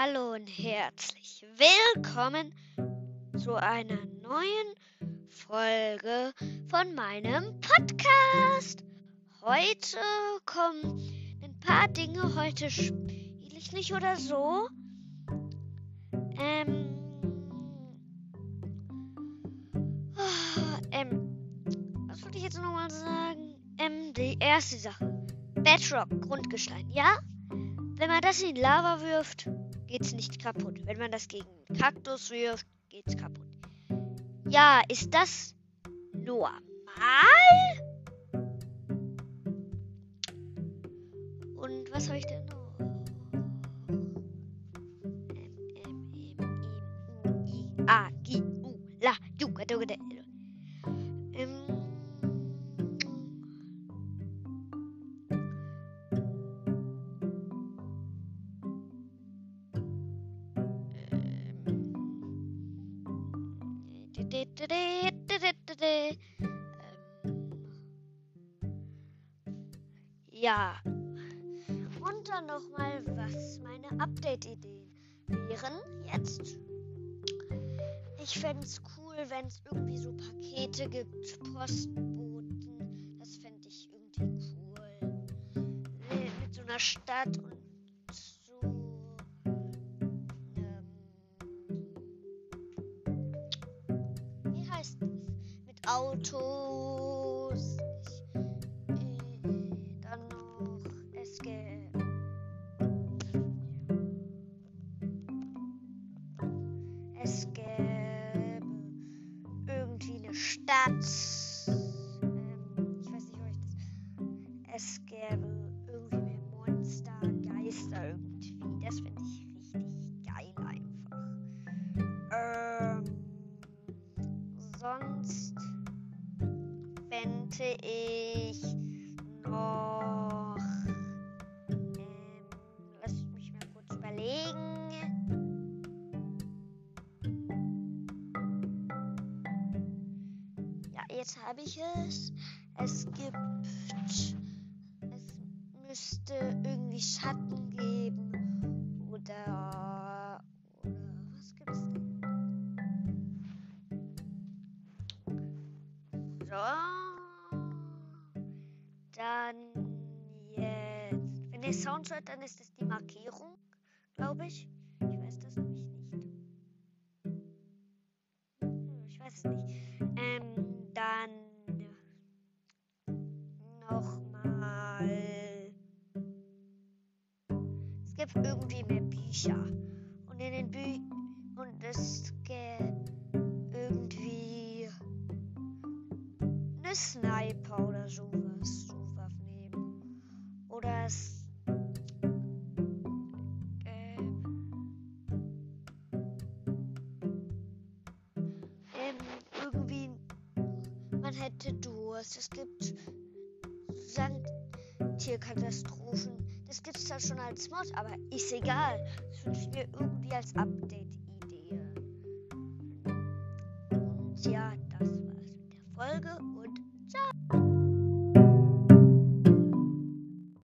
Hallo und herzlich willkommen zu einer neuen Folge von meinem Podcast. Heute kommen ein paar Dinge, heute spiele ich nicht oder so. Ähm, oh, ähm, was wollte ich jetzt nochmal sagen? Ähm, die erste Sache. Bedrock, Grundgestein, ja? Wenn man das in Lava wirft, geht's nicht kaputt. Wenn man das gegen Kaktus wirft, geht's kaputt. Ja, ist das normal? Und was habe ich denn noch? M, M, M, I, I, A, G, U, La, Ju, Ja. Und dann nochmal, was meine Update-Ideen wären jetzt. Ich fände es cool, wenn es irgendwie so Pakete gibt, Postboten. Das fände ich irgendwie cool. Mit, so einer Stadt und Autos. Äh, dann noch es gäbe. Es gäbe irgendwie eine Stadt. Ähm, ich weiß nicht, ob ich das. Es gäbe fände ich noch. Ähm, lass mich mal kurz überlegen. Ja, jetzt habe ich es. Es gibt. Wenn ihr Sound hört, dann ist das die Markierung, glaube ich. Ich weiß das nämlich nicht. Hm, Ich weiß es nicht. Ähm, dann nochmal. Es gibt irgendwie mehr Bücher. Und in den Bü und es gibt irgendwie eine Sniper oder sowas. Man hätte Durst. Es gibt Sandtierkatastrophen. Das gibt es zwar schon als Mod, aber ist egal. Das wünsche ich mir irgendwie als Update-Idee. Und ja, das war's mit der Folge und ciao.